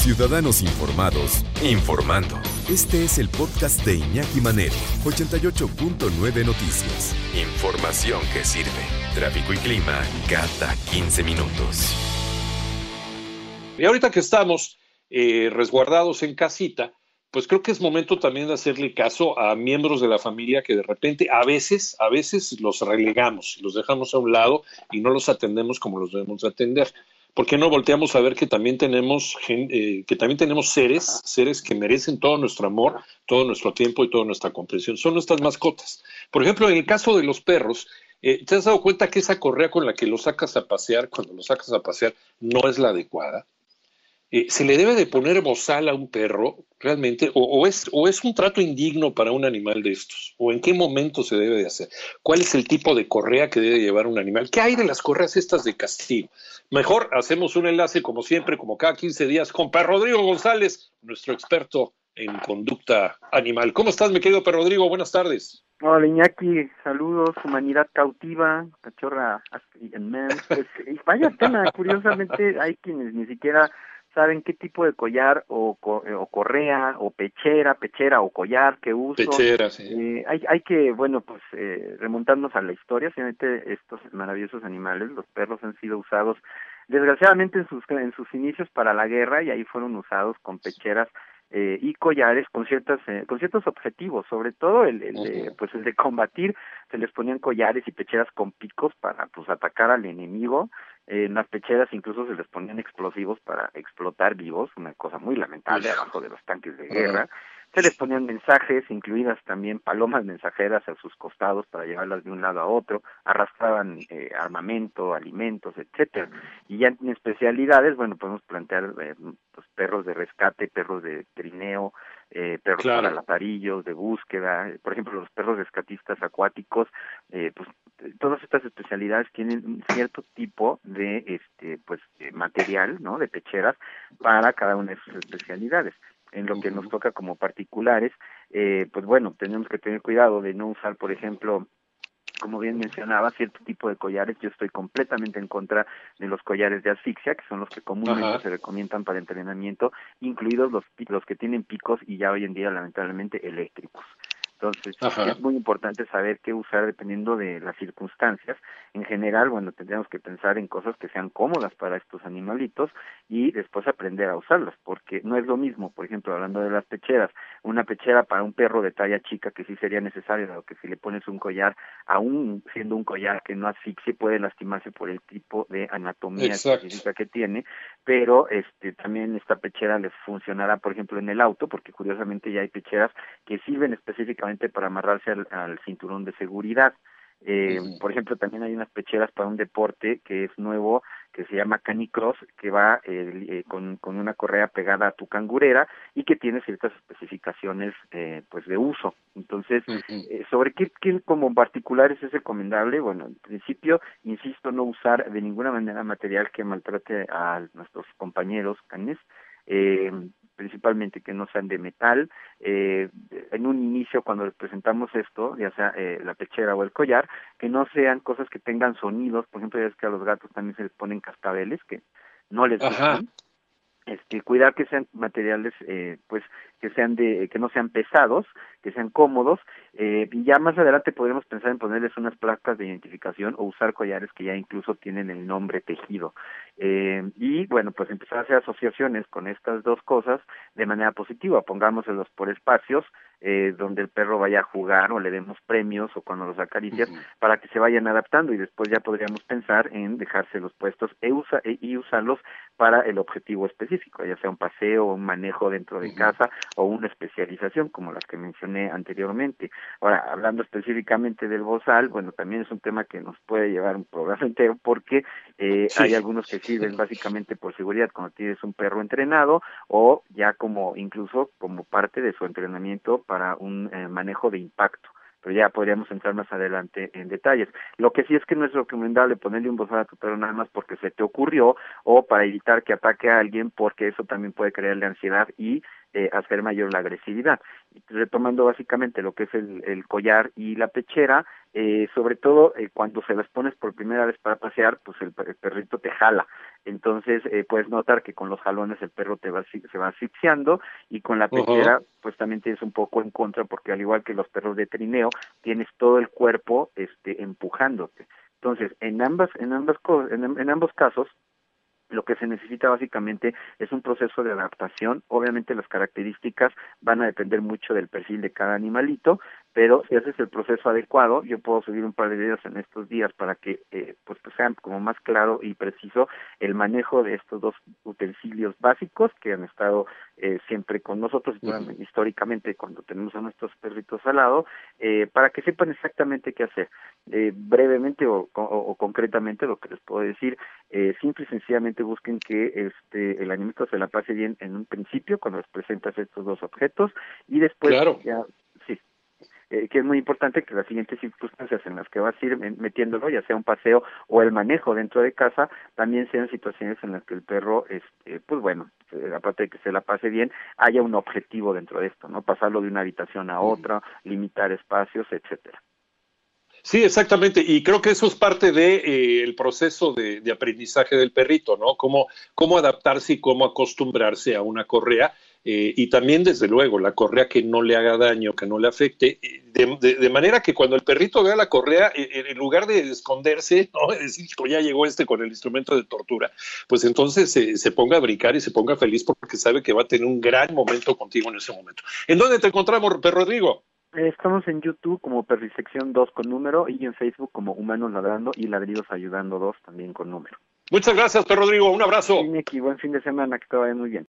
Ciudadanos Informados, informando. Este es el podcast de Iñaki Manero, 88.9 Noticias. Información que sirve. Tráfico y clima cada 15 minutos. Y ahorita que estamos eh, resguardados en casita, pues creo que es momento también de hacerle caso a miembros de la familia que de repente a veces, a veces los relegamos, los dejamos a un lado y no los atendemos como los debemos atender. ¿Por qué no volteamos a ver que también tenemos eh, que también tenemos seres, seres que merecen todo nuestro amor, todo nuestro tiempo y toda nuestra comprensión? Son nuestras mascotas. Por ejemplo, en el caso de los perros, eh, ¿te has dado cuenta que esa correa con la que los sacas a pasear, cuando los sacas a pasear, no es la adecuada? Eh, ¿Se le debe de poner bozal a un perro realmente? O, es, ¿O es un trato indigno para un animal de estos? ¿O en qué momento se debe de hacer? ¿Cuál es el tipo de correa que debe llevar un animal? ¿Qué hay de las correas estas de castigo? Mejor hacemos un enlace como siempre, como cada 15 días, con Per Rodrigo González, nuestro experto en conducta animal. ¿Cómo estás, mi querido Per Rodrigo? Buenas tardes. Hola Iñaki, saludos, humanidad cautiva, cachorra. Pues, vaya tema, curiosamente hay quienes ni siquiera saben qué tipo de collar o, eh, o correa o pechera, pechera o collar que uso. Pechera, sí. Eh, hay, hay que, bueno, pues eh, remontarnos a la historia, simplemente estos maravillosos animales, los perros han sido usados desgraciadamente en sus, en sus inicios para la guerra y ahí fueron usados con pecheras eh, y collares con ciertas eh, con ciertos objetivos sobre todo el, el de, pues el de combatir se les ponían collares y pecheras con picos para pues atacar al enemigo en las pecheras incluso se les ponían explosivos para explotar vivos una cosa muy lamentable abajo de los tanques de guerra. Se les ponían mensajes, incluidas también palomas mensajeras a sus costados para llevarlas de un lado a otro, arrastraban eh, armamento, alimentos, etcétera. Y ya en especialidades, bueno, podemos plantear eh, pues, perros de rescate, perros de trineo, eh, perros para lazarillos, de búsqueda, por ejemplo, los perros rescatistas acuáticos, eh, pues todas estas especialidades tienen un cierto tipo de este pues material, ¿no? De pecheras para cada una de sus especialidades en lo que nos toca como particulares, eh, pues bueno, tenemos que tener cuidado de no usar, por ejemplo, como bien mencionaba, cierto tipo de collares. Yo estoy completamente en contra de los collares de asfixia, que son los que comúnmente se recomiendan para entrenamiento, incluidos los, los que tienen picos y ya hoy en día lamentablemente eléctricos. Entonces, es muy importante saber qué usar dependiendo de las circunstancias. En general, bueno, tendríamos que pensar en cosas que sean cómodas para estos animalitos y después aprender a usarlas, porque no es lo mismo, por ejemplo, hablando de las pecheras, una pechera para un perro de talla chica que sí sería necesario, dado que si le pones un collar, aún siendo un collar que no asfixie, puede lastimarse por el tipo de anatomía específica que tiene, pero este también esta pechera les funcionará, por ejemplo, en el auto, porque curiosamente ya hay pecheras que sirven específicamente para amarrarse al, cinturón de seguridad. Eh, Por ejemplo, también hay unas pecheras para un deporte que es nuevo, que se llama canicross, que va eh, eh, con, con una correa pegada a tu cangurera y que tiene ciertas especificaciones eh, pues de uso. Entonces, eh, sobre qué, qué como particulares es recomendable, bueno, en principio, insisto, no usar de ninguna manera material que maltrate a nuestros compañeros canes. Eh, principalmente que no sean de metal. Eh, en un inicio, cuando les presentamos esto, ya sea eh, la pechera o el collar, que no sean cosas que tengan sonidos. Por ejemplo, ya es que a los gatos también se les ponen cascabeles que no les gustan este cuidar que sean materiales eh, pues que sean de que no sean pesados que sean cómodos eh, y ya más adelante podremos pensar en ponerles unas placas de identificación o usar collares que ya incluso tienen el nombre tejido. Eh, y bueno pues empezar a hacer asociaciones con estas dos cosas de manera positiva. Pongámoselos por espacios eh, donde el perro vaya a jugar o le demos premios o cuando los acaricias para que se vayan adaptando y después ya podríamos pensar en dejárselos puestos e usa, e, y usarlos para el objetivo específico, ya sea un paseo, un manejo dentro de casa o una especialización como las que mencioné anteriormente. Ahora, hablando específicamente del bozal, bueno, también es un tema que nos puede llevar un programa entero porque eh, hay algunos que sirven básicamente por seguridad cuando tienes un perro entrenado o ya como incluso como parte de su entrenamiento para un eh, manejo de impacto pero ya podríamos entrar más adelante en detalles. Lo que sí es que no es recomendable ponerle un bozal a tu perro nada más porque se te ocurrió o para evitar que ataque a alguien porque eso también puede crearle ansiedad y eh, hacer mayor la agresividad. Retomando básicamente lo que es el, el collar y la pechera, eh, sobre todo eh, cuando se las pones por primera vez para pasear, pues el, perrito te jala. Entonces eh, puedes notar que con los jalones el perro te va, se va asfixiando y con la pechera pues también tienes un poco en contra porque al igual que los perros de trineo tienes todo el cuerpo este empujándote. Entonces en ambas en ambas en ambos casos lo que se necesita básicamente es un proceso de adaptación. Obviamente las características van a depender mucho del perfil de cada animalito, pero si haces el proceso adecuado, yo puedo subir un par de videos en estos días para que eh, pues, pues sean como más claro y preciso el manejo de estos dos utensilios básicos que han estado eh, siempre con nosotros históricamente cuando tenemos a nuestros perritos al lado, eh, para que sepan exactamente qué hacer. Eh, brevemente o, o, concretamente lo que les puedo decir, eh, simple y sencillamente busquen que este el animalito se la pase bien en un principio cuando les presentas estos dos objetos y después ya eh, que es muy importante que las siguientes circunstancias en las que vas a ir metiéndolo, ya sea un paseo o el manejo dentro de casa, también sean situaciones en las que el perro, este, pues bueno, eh, aparte de que se la pase bien, haya un objetivo dentro de esto, ¿no? Pasarlo de una habitación a otra, limitar espacios, etcétera. Sí, exactamente. Y creo que eso es parte del de, eh, proceso de, de, aprendizaje del perrito, ¿no? Cómo, cómo adaptarse y cómo acostumbrarse a una correa eh, y también, desde luego, la correa que no le haga daño, que no le afecte, eh, de, manera que cuando el perrito vea la correa, eh, en lugar de esconderse, ¿no? decir, ya llegó este con el instrumento de tortura, pues entonces se ponga a brincar y se ponga feliz porque sabe que va a tener un gran momento contigo en ese momento. ¿En dónde te encontramos, Perro Rodrigo? Estamos en YouTube como Perrisección 2 con número y en Facebook como Humanos Ladrando y Ladridos Ayudando 2 también con número. Muchas gracias, Perro Rodrigo. Un abrazo. buen fin de semana, que te vaya muy bien.